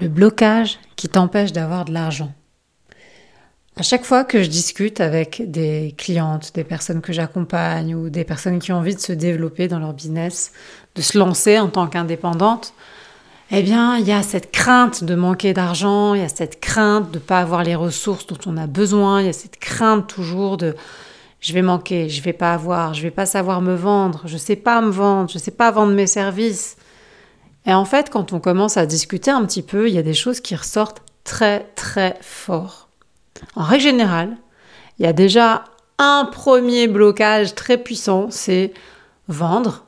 Le blocage qui t'empêche d'avoir de l'argent. À chaque fois que je discute avec des clientes, des personnes que j'accompagne ou des personnes qui ont envie de se développer dans leur business, de se lancer en tant qu'indépendante, eh bien, il y a cette crainte de manquer d'argent, il y a cette crainte de ne pas avoir les ressources dont on a besoin, il y a cette crainte toujours de je vais manquer, je vais pas avoir, je vais pas savoir me vendre, je sais pas me vendre, je sais pas vendre mes services. Et en fait, quand on commence à discuter un petit peu, il y a des choses qui ressortent très très fort. En règle générale, il y a déjà un premier blocage très puissant, c'est vendre,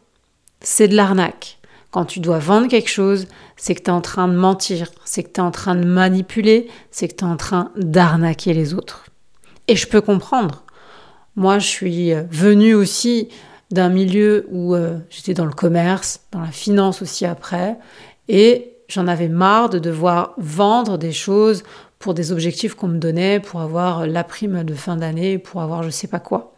c'est de l'arnaque. Quand tu dois vendre quelque chose, c'est que tu es en train de mentir, c'est que tu es en train de manipuler, c'est que tu es en train d'arnaquer les autres. Et je peux comprendre. Moi, je suis venue aussi d'un milieu où euh, j'étais dans le commerce, dans la finance aussi après, et j'en avais marre de devoir vendre des choses pour des objectifs qu'on me donnait, pour avoir la prime de fin d'année, pour avoir je sais pas quoi.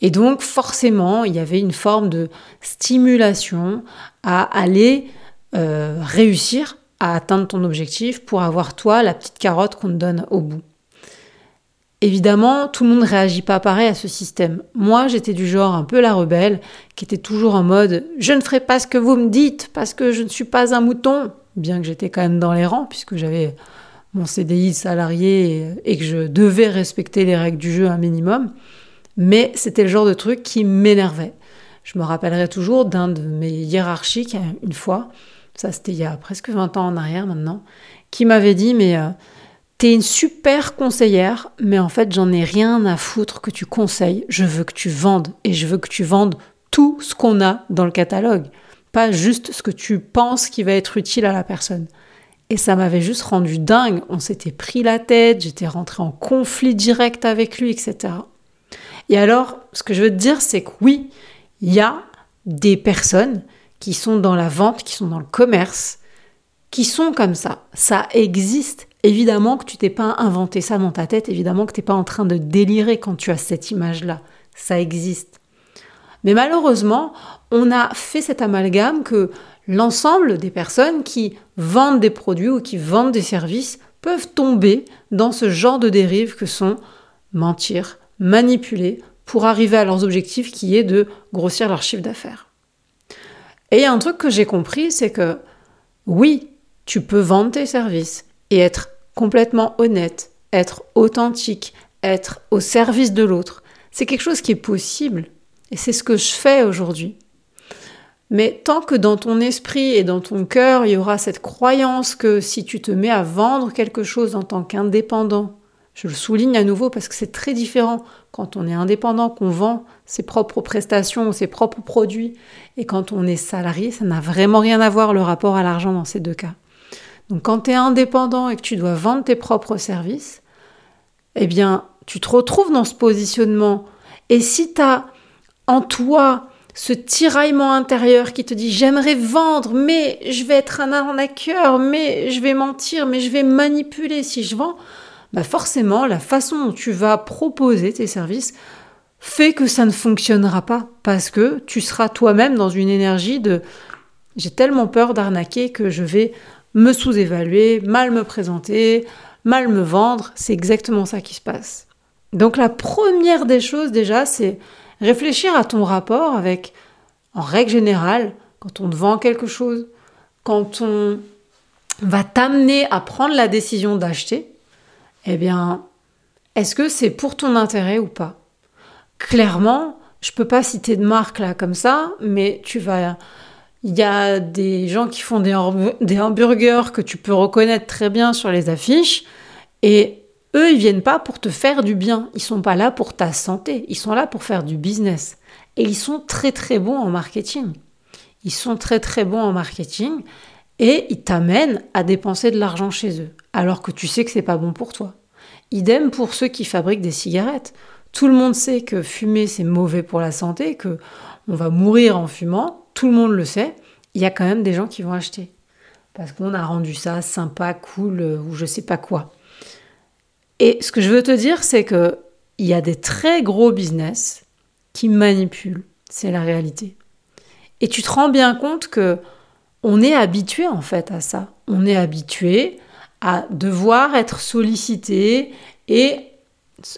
Et donc forcément, il y avait une forme de stimulation à aller euh, réussir à atteindre ton objectif pour avoir toi la petite carotte qu'on te donne au bout. Évidemment, tout le monde ne réagit pas pareil à ce système. Moi, j'étais du genre un peu la rebelle, qui était toujours en mode je ne ferai pas ce que vous me dites parce que je ne suis pas un mouton, bien que j'étais quand même dans les rangs puisque j'avais mon CDI salarié et que je devais respecter les règles du jeu un minimum. Mais c'était le genre de truc qui m'énervait. Je me rappellerai toujours d'un de mes hiérarchiques une fois, ça c'était il y a presque 20 ans en arrière maintenant, qui m'avait dit mais euh, T'es une super conseillère, mais en fait, j'en ai rien à foutre que tu conseilles. Je veux que tu vendes et je veux que tu vendes tout ce qu'on a dans le catalogue, pas juste ce que tu penses qui va être utile à la personne. Et ça m'avait juste rendu dingue. On s'était pris la tête, j'étais rentrée en conflit direct avec lui, etc. Et alors, ce que je veux te dire, c'est que oui, il y a des personnes qui sont dans la vente, qui sont dans le commerce, qui sont comme ça. Ça existe. Évidemment que tu t'es pas inventé ça dans ta tête, évidemment que tu n'es pas en train de délirer quand tu as cette image-là. Ça existe. Mais malheureusement, on a fait cet amalgame que l'ensemble des personnes qui vendent des produits ou qui vendent des services peuvent tomber dans ce genre de dérive que sont mentir, manipuler pour arriver à leurs objectifs qui est de grossir leur chiffre d'affaires. Et un truc que j'ai compris, c'est que oui, tu peux vendre tes services, et être complètement honnête, être authentique, être au service de l'autre. C'est quelque chose qui est possible et c'est ce que je fais aujourd'hui. Mais tant que dans ton esprit et dans ton cœur, il y aura cette croyance que si tu te mets à vendre quelque chose en tant qu'indépendant, je le souligne à nouveau parce que c'est très différent quand on est indépendant, qu'on vend ses propres prestations ou ses propres produits, et quand on est salarié, ça n'a vraiment rien à voir le rapport à l'argent dans ces deux cas. Donc quand tu es indépendant et que tu dois vendre tes propres services, eh bien, tu te retrouves dans ce positionnement. Et si tu as en toi ce tiraillement intérieur qui te dit j'aimerais vendre, mais je vais être un arnaqueur, mais je vais mentir, mais je vais manipuler si je vends, bah forcément la façon dont tu vas proposer tes services fait que ça ne fonctionnera pas parce que tu seras toi-même dans une énergie de j'ai tellement peur d'arnaquer que je vais me sous-évaluer, mal me présenter, mal me vendre. C'est exactement ça qui se passe. Donc la première des choses déjà, c'est réfléchir à ton rapport avec, en règle générale, quand on te vend quelque chose, quand on va t'amener à prendre la décision d'acheter, eh bien, est-ce que c'est pour ton intérêt ou pas? Clairement, je peux pas citer de marque là comme ça, mais tu vas il y a des gens qui font des, hamburgers que tu peux reconnaître très bien sur les affiches. Et eux, ils viennent pas pour te faire du bien. Ils sont pas là pour ta santé. Ils sont là pour faire du business. Et ils sont très très bons en marketing. Ils sont très très bons en marketing et ils t'amènent à dépenser de l'argent chez eux, alors que tu sais que c'est pas bon pour toi. Idem pour ceux qui fabriquent des cigarettes. Tout le monde sait que fumer c'est mauvais pour la santé, que on va mourir en fumant tout le monde le sait, il y a quand même des gens qui vont acheter. Parce qu'on a rendu ça sympa, cool, euh, ou je sais pas quoi. Et ce que je veux te dire, c'est que il y a des très gros business qui manipulent. C'est la réalité. Et tu te rends bien compte que on est habitué en fait à ça. On est habitué à devoir être sollicité et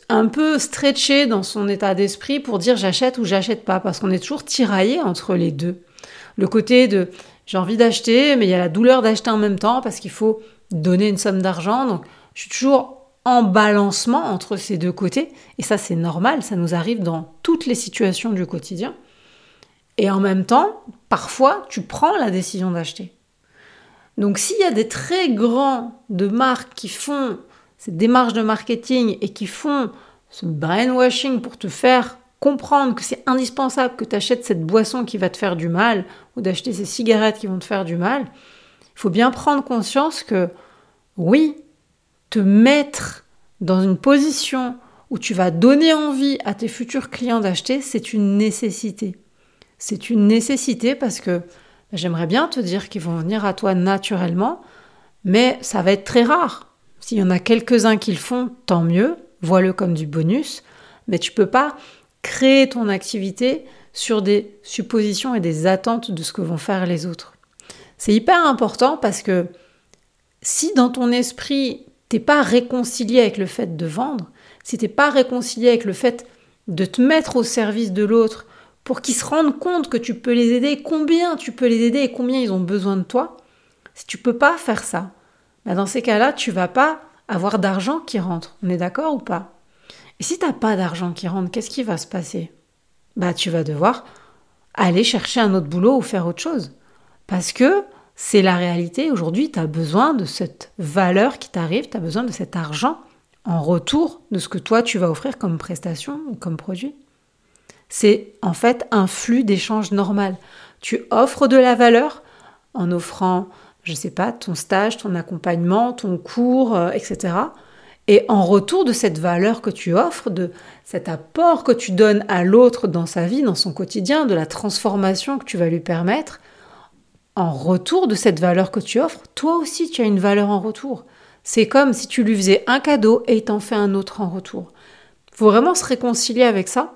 un peu stretché dans son état d'esprit pour dire j'achète ou j'achète pas, parce qu'on est toujours tiraillé entre les deux. Le côté de j'ai envie d'acheter, mais il y a la douleur d'acheter en même temps parce qu'il faut donner une somme d'argent. Donc je suis toujours en balancement entre ces deux côtés. Et ça, c'est normal, ça nous arrive dans toutes les situations du quotidien. Et en même temps, parfois, tu prends la décision d'acheter. Donc s'il y a des très grands de marques qui font ces démarches de marketing et qui font ce brainwashing pour te faire comprendre que c'est indispensable que tu achètes cette boisson qui va te faire du mal ou d'acheter ces cigarettes qui vont te faire du mal, il faut bien prendre conscience que oui, te mettre dans une position où tu vas donner envie à tes futurs clients d'acheter, c'est une nécessité. C'est une nécessité parce que j'aimerais bien te dire qu'ils vont venir à toi naturellement, mais ça va être très rare. S'il y en a quelques-uns qui le font, tant mieux, vois-le comme du bonus, mais tu peux pas créer ton activité sur des suppositions et des attentes de ce que vont faire les autres. C'est hyper important parce que si dans ton esprit, t'es pas réconcilié avec le fait de vendre, si t'es pas réconcilié avec le fait de te mettre au service de l'autre pour qu'ils se rendent compte que tu peux les aider, combien tu peux les aider et combien ils ont besoin de toi, si tu peux pas faire ça, bah, dans ces cas-là, tu vas pas avoir d'argent qui rentre. On est d'accord ou pas? Et si tu n'as pas d'argent qui rentre, qu'est-ce qui va se passer? Bah, tu vas devoir aller chercher un autre boulot ou faire autre chose. Parce que c'est la réalité. Aujourd'hui, tu as besoin de cette valeur qui t'arrive, tu as besoin de cet argent en retour de ce que toi tu vas offrir comme prestation ou comme produit. C'est en fait un flux d'échange normal. Tu offres de la valeur en offrant, je ne sais pas, ton stage, ton accompagnement, ton cours, euh, etc. Et en retour de cette valeur que tu offres, de cet apport que tu donnes à l'autre dans sa vie, dans son quotidien, de la transformation que tu vas lui permettre, en retour de cette valeur que tu offres, toi aussi tu as une valeur en retour. C'est comme si tu lui faisais un cadeau et il t'en fait un autre en retour. Il faut vraiment se réconcilier avec ça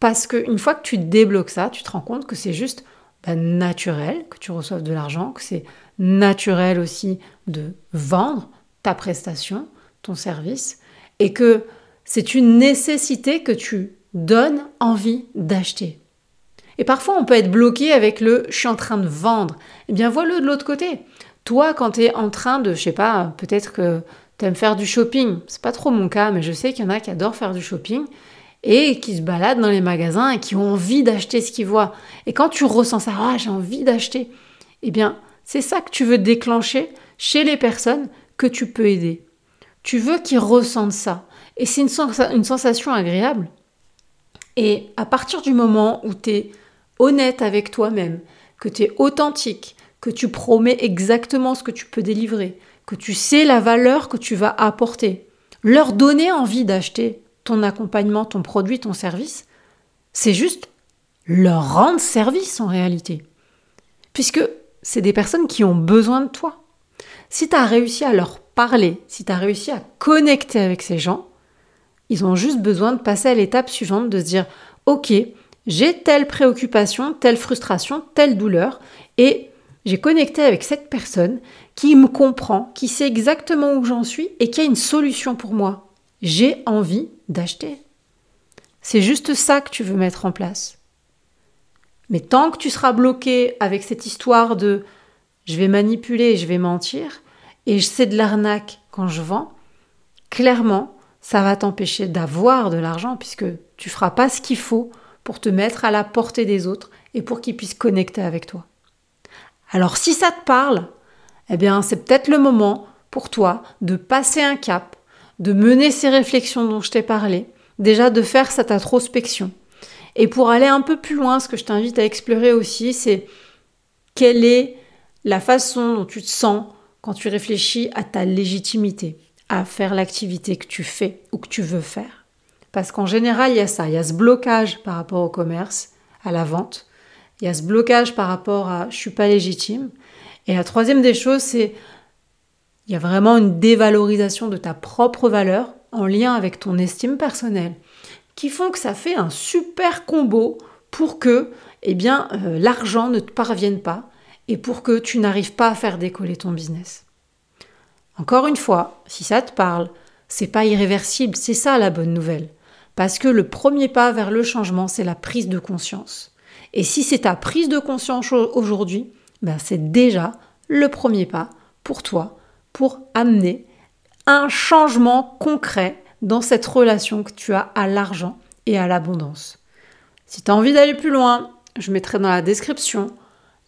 parce qu'une fois que tu débloques ça, tu te rends compte que c'est juste bah, naturel que tu reçoives de l'argent, que c'est naturel aussi de vendre ta prestation, ton service et que c'est une nécessité que tu donnes envie d'acheter. Et parfois, on peut être bloqué avec le je suis en train de vendre. Eh bien, vois-le de l'autre côté. Toi, quand tu es en train de, je sais pas, peut-être que tu aimes faire du shopping. C'est pas trop mon cas, mais je sais qu'il y en a qui adorent faire du shopping et qui se baladent dans les magasins et qui ont envie d'acheter ce qu'ils voient. Et quand tu ressens ça, ah, j'ai envie d'acheter, eh bien, c'est ça que tu veux déclencher chez les personnes que tu peux aider. Tu veux qu'ils ressentent ça. Et c'est une, sensation agréable. Et à partir du moment où tu es honnête avec toi-même, que tu es authentique, que tu promets exactement ce que tu peux délivrer, que tu sais la valeur que tu vas apporter, leur donner envie d'acheter ton accompagnement, ton produit, ton service, c'est juste leur rendre service en réalité. Puisque c'est des personnes qui ont besoin de toi. Si tu as réussi à leur parler, si tu as réussi à connecter avec ces gens, ils ont juste besoin de passer à l'étape suivante, de se dire, OK, j'ai telle préoccupation, telle frustration, telle douleur, et j'ai connecté avec cette personne qui me comprend, qui sait exactement où j'en suis et qui a une solution pour moi. J'ai envie d'acheter. C'est juste ça que tu veux mettre en place. Mais tant que tu seras bloqué avec cette histoire de je vais manipuler, je vais mentir, et c'est de l'arnaque quand je vends, clairement, ça va t'empêcher d'avoir de l'argent puisque tu feras pas ce qu'il faut pour te mettre à la portée des autres et pour qu'ils puissent connecter avec toi. Alors si ça te parle, eh bien c'est peut-être le moment pour toi de passer un cap, de mener ces réflexions dont je t'ai parlé, déjà de faire cette introspection. Et pour aller un peu plus loin, ce que je t'invite à explorer aussi, c'est quelle est la façon dont tu te sens quand tu réfléchis à ta légitimité, à faire l'activité que tu fais ou que tu veux faire. Parce qu'en général, il y a ça, il y a ce blocage par rapport au commerce, à la vente, il y a ce blocage par rapport à je suis pas légitime. Et la troisième des choses, c'est il y a vraiment une dévalorisation de ta propre valeur en lien avec ton estime personnelle qui font que ça fait un super combo pour que eh bien, euh, l'argent ne te parvienne pas et pour que tu n'arrives pas à faire décoller ton business. Encore une fois, si ça te parle, c'est pas irréversible, c'est ça la bonne nouvelle. Parce que le premier pas vers le changement, c'est la prise de conscience. Et si c'est ta prise de conscience aujourd'hui, ben c'est déjà le premier pas pour toi pour amener un changement concret dans cette relation que tu as à l'argent et à l'abondance. Si tu as envie d'aller plus loin, je mettrai dans la description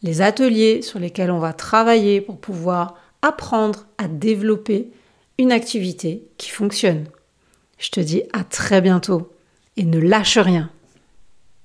les ateliers sur lesquels on va travailler pour pouvoir apprendre à développer une activité qui fonctionne. Je te dis à très bientôt et ne lâche rien.